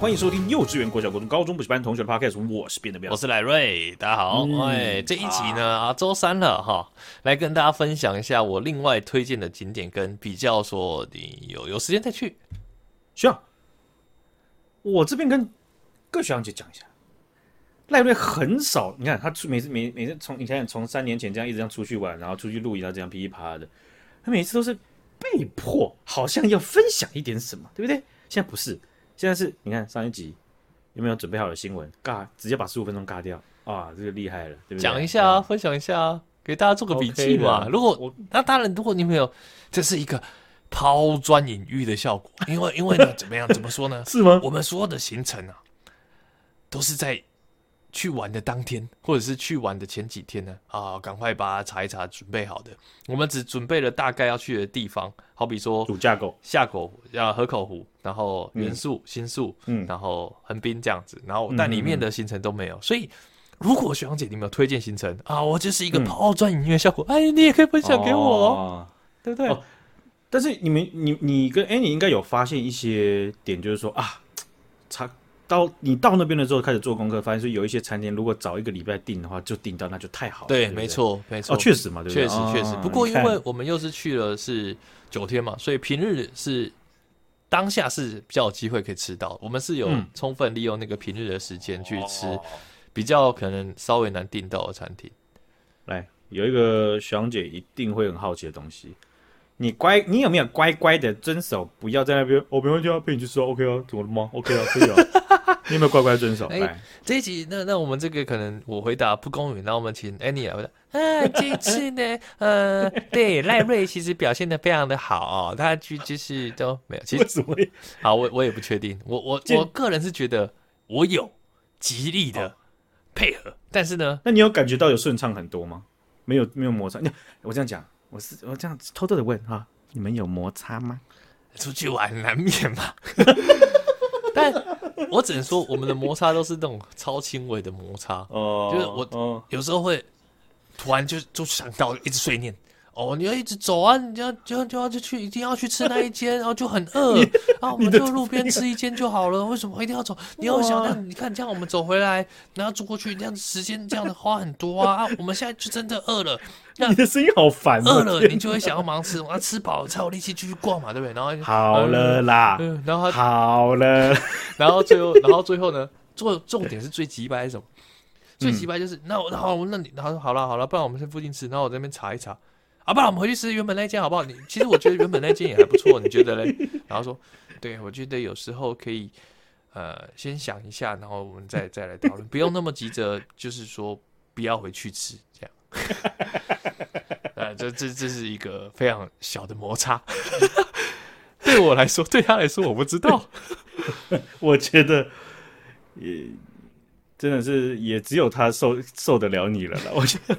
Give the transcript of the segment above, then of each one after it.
欢迎收听幼稚园、国小、国中、高中补习班同学的 Podcast，我是变得变，我是赖瑞，大家好。嗯、哎，这一集呢啊，周三了哈，来跟大家分享一下我另外推荐的景点，跟比较说你有有时间再去。需要，我这边跟各学长姐讲一下，赖瑞很少，你看他出每次每每次从你看从三年前这样一直这样出去玩，然后出去露营，然后这样噼里啪啦的，他每次都是被迫，好像要分享一点什么，对不对？现在不是。现在是你看上一集有没有准备好的新闻？尬，直接把十五分钟尬掉啊！这个厉害了，对不对？讲一下啊，分享一下啊，给大家做个笔记嘛。如果那当然，如果你没有，这是一个抛砖引玉的效果，因为因为呢，怎么样？怎么说呢？是吗？我们所有的行程啊，都是在。去玩的当天，或者是去玩的前几天呢？啊，赶快把它查一查，准备好的。我们只准备了大概要去的地方，好比说主架构、下口要河口湖，然后元素、嗯、新宿，嗯，然后横滨这样子。然后但里面的行程都没有。嗯、所以，如果学长姐你们有推荐行程啊，我就是一个抛砖引玉的效果。哎，你也可以分享给我，哦、对不对、哦？但是你们，你你跟 Annie 应该有发现一些点，就是说啊，查。到你到那边的时候开始做功课，发现说有一些餐厅如果早一个礼拜订的话，就订到那就太好了。对，对对没错，没错。哦，确实嘛，对不对？确实，确实。不过因为我们又是去了是九天嘛，所以平日是当下是比较有机会可以吃到。我们是有充分利用那个平日的时间去吃比较可能稍微难订到的餐厅。来，有一个学长姐一定会很好奇的东西。你乖，你有没有乖乖的遵守？不要在那边，我没问题啊，陪你去吃，OK 啊，怎么了吗？OK 啊，可以啊。你有没有乖乖遵守？哎、欸，这一集，那那我们这个可能我回答不公允，那我们请 Annie 来回答。啊，这次呢，呃，对赖瑞其实表现的非常的好哦，他就就是都没有，其实好，我我也不确定，我我我个人是觉得我有极力的配合，但是呢，那你有感觉到有顺畅很多吗？没有，没有摩擦。你我这样讲。我是我这样偷偷的问哈，你们有摩擦吗？出去玩难免嘛，但我只能说我们的摩擦都是那种超轻微的摩擦哦，就是我有时候会突然就就想到一直碎念。哦，你要一直走啊！你要就就要就去，一定要去吃那一间，然后就很饿，然后我们就路边吃一间就好了。为什么一定要走？你要想，那你看这样我们走回来，然后走过去，这样时间这样的花很多啊！啊，我们现在就真的饿了。你的声音好烦。饿了，你就会想要忙吃，啊，吃饱了才有力气继续逛嘛，对不对？然 后好了啦，嗯，然后好了，然后最后，然后最后呢？做重点是最急白是什么？最急白就是那我，然后那你，他说好了好了，不然我们在附近吃，然后我在那边查一查。好不好，我们回去吃原本那间好不好？你其实我觉得原本那间也还不错，你觉得嘞？然后说，对，我觉得有时候可以，呃，先想一下，然后我们再再来讨论，不用那么急着，就是说不要回去吃这样。呃，这这这是一个非常小的摩擦，对我来说，对他来说，我不知道。我觉得也。真的是也只有他受受得了你了啦，我觉得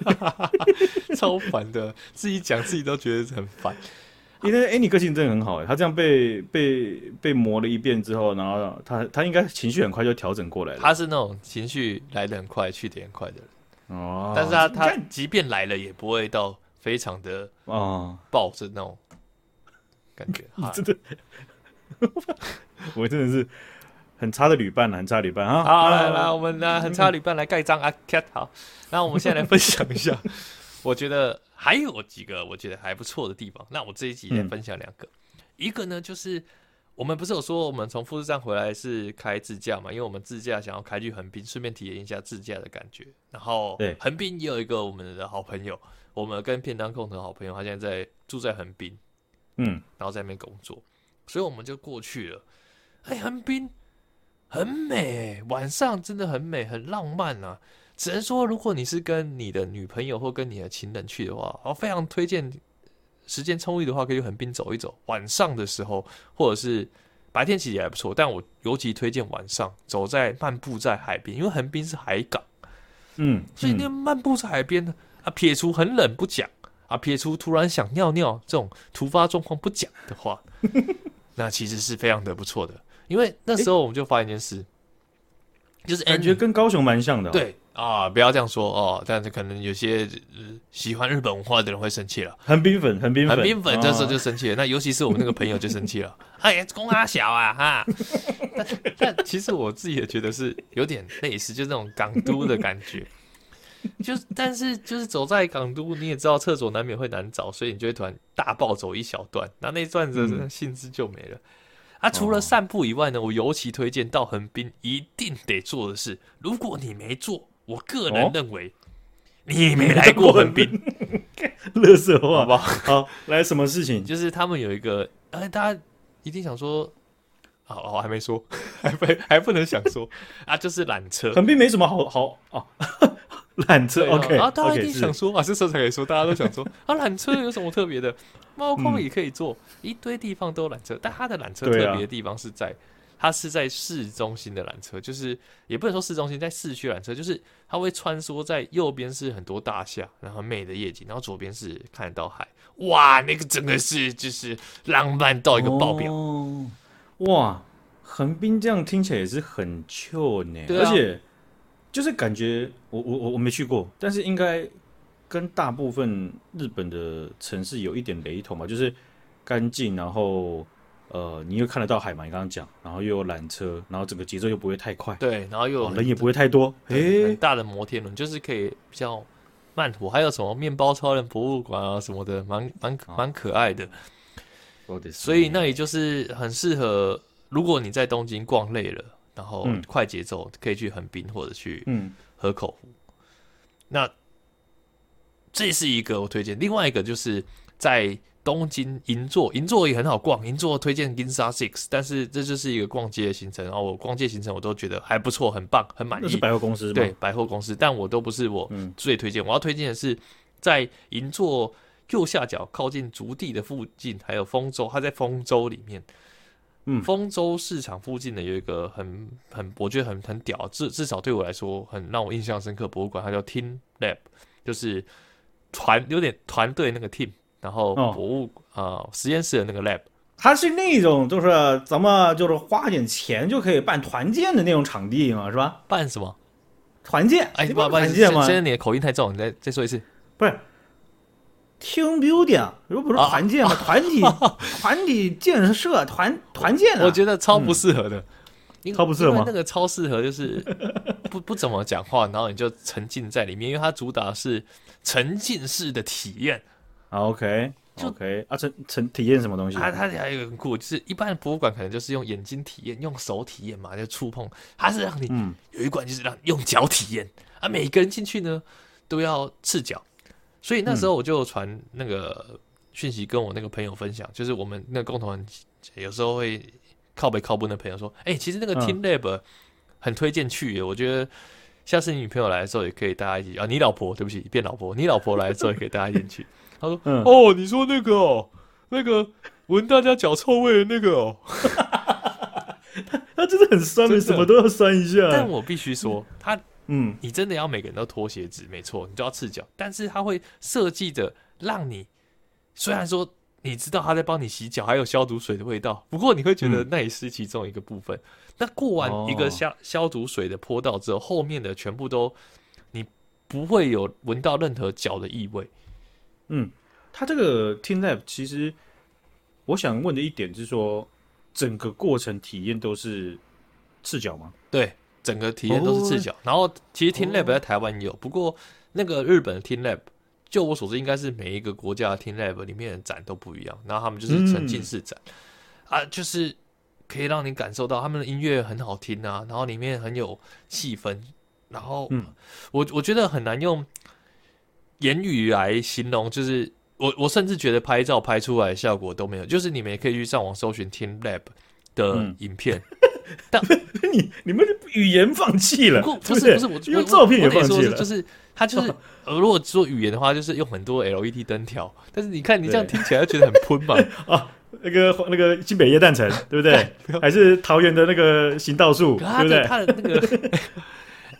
超烦的，自己讲自己都觉得很烦。因为哎，你个性真的很好哎，他这样被被被磨了一遍之后，然后他他应该情绪很快就调整过来了。他是那种情绪来的很快去的很快的人哦，但是他他即便来了也不会到非常的啊暴着那种感觉。你真的，我真的是。很差的旅伴，很差旅伴啊！好，来来，我们呢很差的旅伴来盖章啊！cat 好，那我们现在来分享一下，我觉得还有几个我觉得还不错的地方。那我这一集来分享两个，嗯、一个呢就是我们不是有说我们从富士山回来是开自驾嘛？因为我们自驾想要开去横滨，顺便体验一下自驾的感觉。然后对，横滨也有一个我们的好朋友，我们跟片当共同好朋友，他现在在住在横滨，嗯，然后在那边工作，所以我们就过去了。哎，横滨。很美，晚上真的很美，很浪漫啊！只能说，如果你是跟你的女朋友或跟你的情人去的话，我非常推荐，时间充裕的话可以去横滨走一走。晚上的时候，或者是白天其实也还不错，但我尤其推荐晚上走在漫步在海边，因为横滨是海港，嗯，所以那漫步在海边呢，啊，撇除很冷不讲，啊，撇除突然想尿尿这种突发状况不讲的话，那其实是非常的不错的。因为那时候我们就发现一件事，欸、就是感觉跟高雄蛮像的、哦。对，啊，不要这样说哦，但是可能有些、呃、喜欢日本文化的人会生气了。横滨粉，横滨粉，这时候就生气了。哦、那尤其是我们那个朋友就生气了。哎呀，公阿小啊哈！但但其实我自己也觉得是有点类似，就是那种港都的感觉。就但是就是走在港都，你也知道厕所难免会难找，所以你就会突然大暴走一小段，那那段子兴致就没了。嗯、啊，除了散步以外呢，我尤其推荐到横滨一定得做的事，如果你没做。我个人认为，你没来过横滨，乐色话好不好？好，来什么事情？就是他们有一个，哎，大家一定想说，好，我还没说，还不还不能想说 啊，就是缆车。横滨没什么好好哦，缆车 OK 啊，大家一定想说啊，这时候才可以说，大家都想说啊，缆车有什么特别的？猫空也可以坐，一堆地方都有缆车，但它的缆车特别的地方是在。它是在市中心的缆车，就是也不能说市中心，在市区缆车，就是它会穿梭在右边是很多大厦，然后美的夜景，然后左边是看得到海，哇，那个真的是就是浪漫到一个爆表，哦、哇，横滨这样听起来也是很 chill 呢，对啊、而且就是感觉我我我我没去过，但是应该跟大部分日本的城市有一点雷同吧，就是干净，然后。呃，你又看得到海嘛？你刚刚讲，然后又有缆车，然后整个节奏又不会太快，对，然后又有、哦、人也不会太多，诶，很大的摩天轮就是可以比较慢活，还有什么面包超人博物馆啊什么的，蛮蛮蛮可爱的。所以那里就是很适合，如果你在东京逛累了，然后快节奏，可以去横滨或者去河口湖。嗯、那这是一个我推荐，另外一个就是在。东京银座，银座也很好逛。银座推荐 Ginza Six，但是这就是一个逛街的行程。然后我逛街行程我都觉得还不错，很棒，很满意。那是百货公司，对，百货公司，但我都不是我最推荐。嗯、我要推荐的是在银座右下角靠近竹地的附近，还有丰州，它在丰州里面。嗯，丰州市场附近的有一个很很，我觉得很很屌，至至少对我来说很让我印象深刻博物馆，它叫 Tin Lab，就是团有点团队那个 team。然后博物啊、哦呃，实验室的那个 lab，它是那种就是咱们就是花点钱就可以办团建的那种场地嘛，是吧？办什么？团建？哎，不，团建吗？现在你的口音太重，你再再说一次。不是，team building，如果不是团建嘛，团体 团体建设团团建，我觉得超不适合的，嗯、超不适合吗？那个超适合，就是 不不怎么讲话，然后你就沉浸在里面，因为它主打是沉浸式的体验。OK，OK，啊，沉沉体验什么东西？它它还有一个很酷，就是一般的博物馆可能就是用眼睛体验，用手体验嘛，就触碰。它是让你，嗯，有一馆就是让你用脚体验啊，每个人进去呢都要赤脚。所以那时候我就传那个讯息跟我那个朋友分享，嗯、就是我们那个共同人有时候会靠北靠北的朋友说，哎、欸，其实那个 Team Lab 很推荐去耶，嗯、我觉得下次你女朋友来的时候也可以大家一起啊，你老婆对不起变老婆，你老婆来的时候也可以大家一起去。他说：“嗯、哦，你说那个哦，那个闻大家脚臭味的那个哦，他 他真的很酸，的什么都要酸一下。但我必须说，他嗯，你真的要每个人都脱鞋子，没错，你都要赤脚。但是他会设计的让你，虽然说你知道他在帮你洗脚，还有消毒水的味道，不过你会觉得那也是其中一个部分。嗯、那过完一个消、哦、消毒水的坡道之后，后面的全部都你不会有闻到任何脚的异味。”嗯，他这个 Team Lab 其实，我想问的一点是说，整个过程体验都是赤脚吗？对，整个体验都是赤脚。哦、然后其实 Team Lab 在台湾也有，哦、不过那个日本的 Team Lab，就我所知，应该是每一个国家的 Team Lab 里面的展都不一样。然后他们就是沉浸式展、嗯、啊，就是可以让你感受到他们的音乐很好听啊，然后里面很有气氛。然后，嗯，我我觉得很难用。言语来形容，就是我我甚至觉得拍照拍出来的效果都没有。就是你们也可以去上网搜寻 Team Lab 的影片，嗯、但 你你们语言放弃了，不是不是我用照片也放弃了，就是他就是 呃，如果说语言的话，就是用很多 LED 灯条。但是你看你这样听起来就觉得很喷嘛 啊，那个那个新北耶诞城 对不对？还是桃园的那个行道树对不对？它的那个。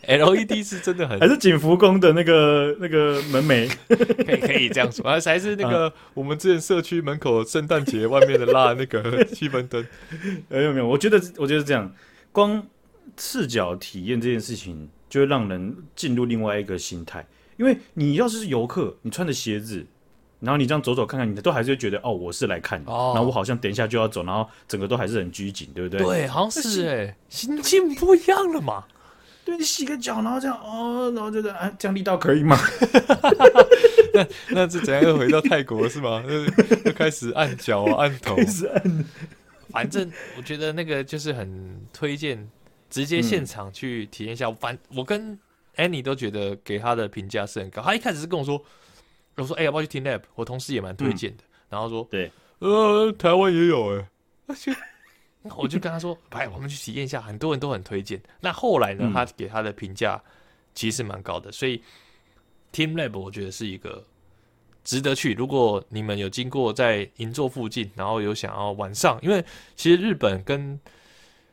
LED 是真的很，还是景福宫的那个那个门楣，可以可以这样说，还是那个我们之前社区门口圣诞节外面的拉那个气氛灯，没有没有，我觉得我觉得这样，光视角体验这件事情就会让人进入另外一个心态。因为你要是游客，你穿的鞋子，然后你这样走走看看，你都还是会觉得哦，我是来看的。哦、然后我好像等一下就要走，然后整个都还是很拘谨，对不对？对，好像是哎，心境不一样了嘛。对，你洗个脚，然后这样哦，然后觉得哎，这样力道可以吗？那那是怎样又回到泰国是吗？又 又开始按脚按头，开始按。反正我觉得那个就是很推荐，直接现场去体验一下。嗯、反我跟 Annie 都觉得给他的评价是很高。他一开始是跟我说，我说哎、欸，要不要去听 Lab？我同事也蛮推荐的。嗯、然后说对，呃，台湾也有哎、欸。那 我就跟他说，哎，我们去体验一下，很多人都很推荐。那后来呢，他给他的评价其实蛮高的，所以 TeamLab 我觉得是一个值得去。如果你们有经过在银座附近，然后有想要晚上，因为其实日本跟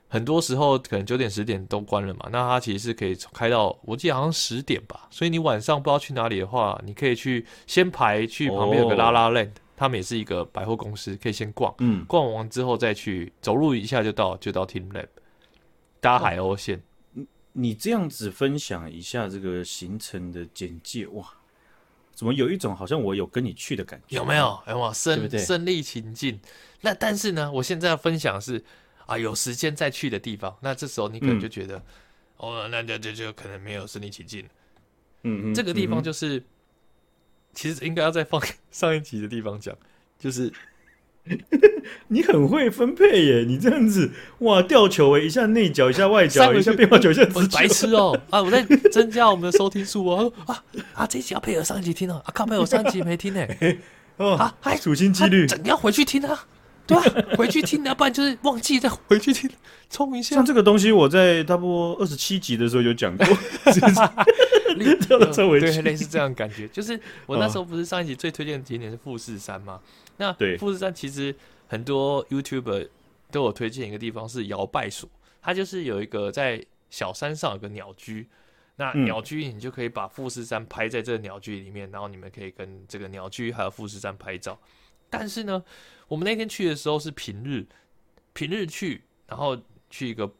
很多时候可能九点十点都关了嘛，那它其实是可以开到我记得好像十点吧。所以你晚上不知道去哪里的话，你可以去先排去旁边有个拉拉 La Land。他们也是一个百货公司，可以先逛，嗯，逛完之后再去走路一下就到，就到 TeamLab 搭海鸥线。你你这样子分享一下这个行程的简介，哇，怎么有一种好像我有跟你去的感觉？有没有？哎哇，身身历其境。那但是呢，我现在要分享的是啊，有时间再去的地方。那这时候你可能就觉得，嗯、哦，那就就就可能没有身临其境。嗯嗯，这个地方就是。嗯其实应该要再放 上一集的地方讲，就是 你很会分配耶，你这样子哇，吊球诶，一下内角，一下外角，一下变化球，一下直白痴哦啊！我在增加我们的收听数哦啊啊！这一集要配合上一集听哦啊！靠，没有上一集没听呢 哦啊！还处心积虑，怎样回去听啊？对吧？回去听，要不然就是忘记再回去听，冲一下。像这个东西，我在差不多二十七集的时候有讲过。对，类似这样感觉，就是我那时候不是上一集最推荐的景点是富士山吗？那富士山其实很多 YouTuber 都有推荐一个地方是摇摆所，它就是有一个在小山上有个鸟居，那鸟居你就可以把富士山拍在这个鸟居里面，然后你们可以跟这个鸟居还有富士山拍照。但是呢，我们那天去的时候是平日，平日去，然后去一个。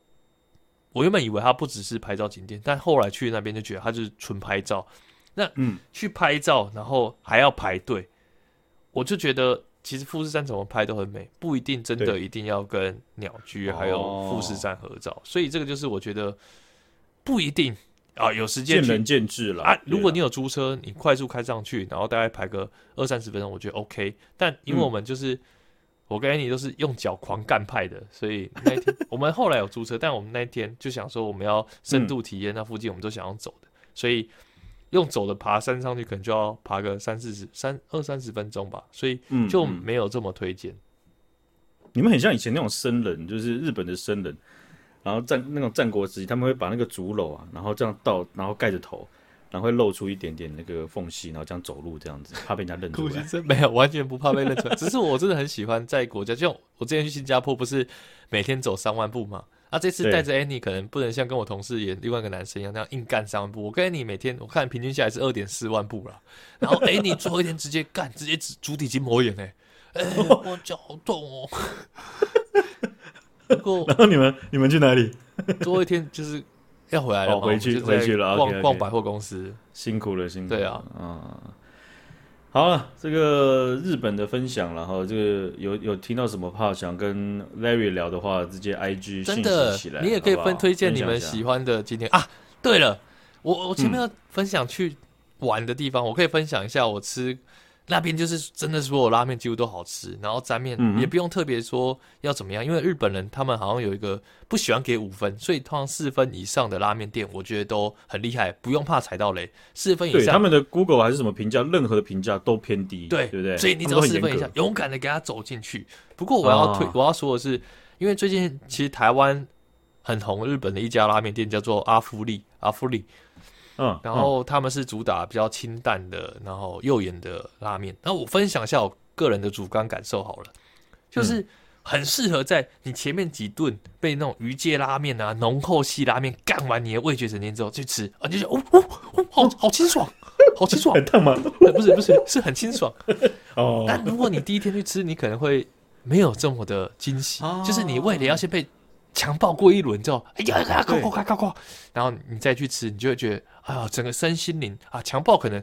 我原本以为它不只是拍照景点，但后来去那边就觉得它就是纯拍照。那嗯，去拍照然后还要排队，我就觉得其实富士山怎么拍都很美，不一定真的一定要跟鸟居还有富士山合照。哦、所以这个就是我觉得不一定啊，有时间见仁见智了啊。如果你有租车，你快速开上去，然后大概排个二三十分钟，我觉得 OK。但因为我们就是。嗯我跟你都是用脚狂干派的，所以那一天我们后来有租车，但我们那一天就想说我们要深度体验那附近，我们都想要走的，所以用走的爬山上去，可能就要爬个三四十、三二三十分钟吧，所以就没有这么推荐。你们很像以前那种僧人，就是日本的僧人，然后战那种战国时期，他们会把那个竹篓啊，然后这样倒，然后盖着头。然后会露出一点点那个缝隙，然后这样走路这样子，怕被人家认出来。真没有，完全不怕被认出来。只是我真的很喜欢在国家，就我之前去新加坡，不是每天走三万步嘛？啊，这次带着 Annie，可能不能像跟我同事也另外一个男生一样那样硬干三万步。我跟 Annie 每天我看平均下来是二点四万步了。然后 Annie 最后一天直接干，直接足底筋膜炎哎、欸欸，我脚好痛哦。不过，然后你们你们去哪里？最后一天就是。要回来了，回去回去了，逛逛百货公司，辛苦了，辛苦了。对啊，嗯，好了，这个日本的分享，然后这个有有听到什么怕想跟 Larry 聊的话，直接 IG 真的起来，你也可以分推荐你们喜欢的景点啊。对了，我我前面要分享去玩的地方，我可以分享一下我吃。那边就是真的，所有拉面几乎都好吃，然后沾面也不用特别说要怎么样，因为日本人他们好像有一个不喜欢给五分，所以通常四分以上的拉面店，我觉得都很厉害，不用怕踩到雷。四分以上，他们的 Google 还是什么评价，任何的评价都偏低，对对不对？所以你只要四分以下，勇敢的给他走进去。不过我要推，我要说的是，因为最近其实台湾很红，日本的一家拉面店叫做阿芙利，阿芙利。嗯，然后他们是主打比较清淡的，然后右眼的拉面。那我分享一下我个人的主观感受好了，就是很适合在你前面几顿被那种鱼介拉面啊、浓厚系拉面干完你的味觉神经之后去吃，啊，就觉得哦哦哦，好 好清爽，好清爽，很烫吗？不是不是，是很清爽。哦，但如果你第一天去吃，你可能会没有这么的惊喜，就是你味蕾要先被。强暴过一轮之后，哎呀，快快快快快，然后你再去吃，你就会觉得，哎呀，整个身心灵啊，强暴可能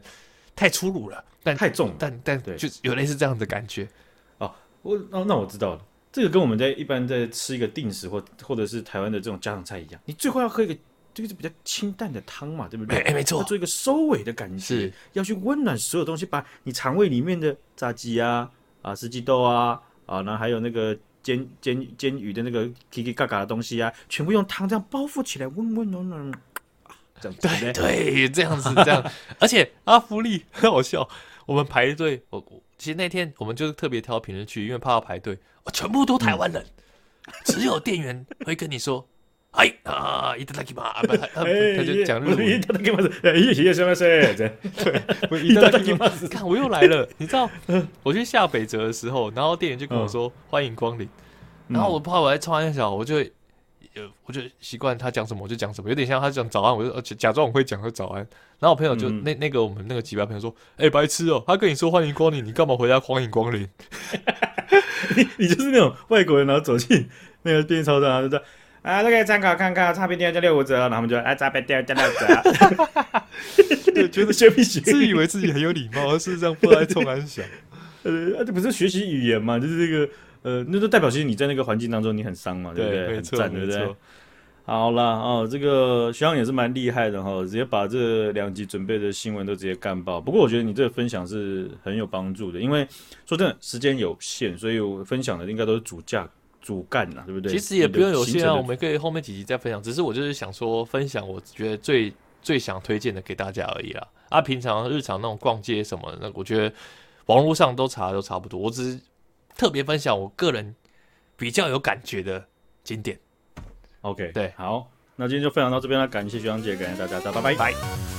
太粗鲁了，但太重了，但但就有类似这样的感觉。哦，我那那我知道了，这个跟我们在一般在吃一个定时或或者是台湾的这种家常菜一样，你最后要喝一个。这个是比较清淡的汤嘛，对不对？哎，没错，要做一个收尾的感觉，是要去温暖所有东西，把你肠胃里面的炸鸡啊、啊四季豆啊、啊，然后还有那个煎煎煎鱼的那个叽叽嘎嘎的东西啊，全部用汤这样包覆起来，温温暖暖。这样对对，这样子这样，而且阿福利 很好笑，我们排队，我其实那天我们就是特别挑评论区，因为怕要排队，全部都台湾人，嗯、只有店员会跟你说。哎啊！いただきます，他他就讲日语。いただきます，哎，谢谢什么谁？对，いただきます。看我又来了，你知道，我去下北泽的时候，然后店员就跟我说欢迎光临，然后我怕我在冲三小，我就呃，我就习惯他讲什么我就讲什么，有点像他讲早安，我就假装我会讲个早安。然后我朋友就那那个我们那个几百朋友说，哎，白痴哦，他跟你说欢迎光临，你干嘛回家欢迎光临？你你就是那种外国人，然后走进那个便利超商，就这样。 啊，都可以参考看看，差评店加六五折，然后我们就哎，差评店加六折，对，觉得学不学，自以为自己很有礼貌，而事实上不爱冲安想。呃，这不是学习语言嘛，就是这个，呃，那就代表其实你在那个环境当中你很伤嘛，对不对？很赞，对不对？好了哦，这个学长也是蛮厉害的哈，直接把这两集准备的新闻都直接干爆。不过我觉得你这个分享是很有帮助的，因为说真的，时间有限，所以我分享的应该都是主价。主干呐，对不对？其实也不用有限啊，我们可以后面几集再分享。只是我就是想说，分享我觉得最最想推荐的给大家而已啦。啊，平常日常那种逛街什么的，那我觉得网络上都查都差不多。我只是特别分享我个人比较有感觉的景点。OK，对，好，那今天就分享到这边了，感谢学长姐，感谢大家，大家。拜拜。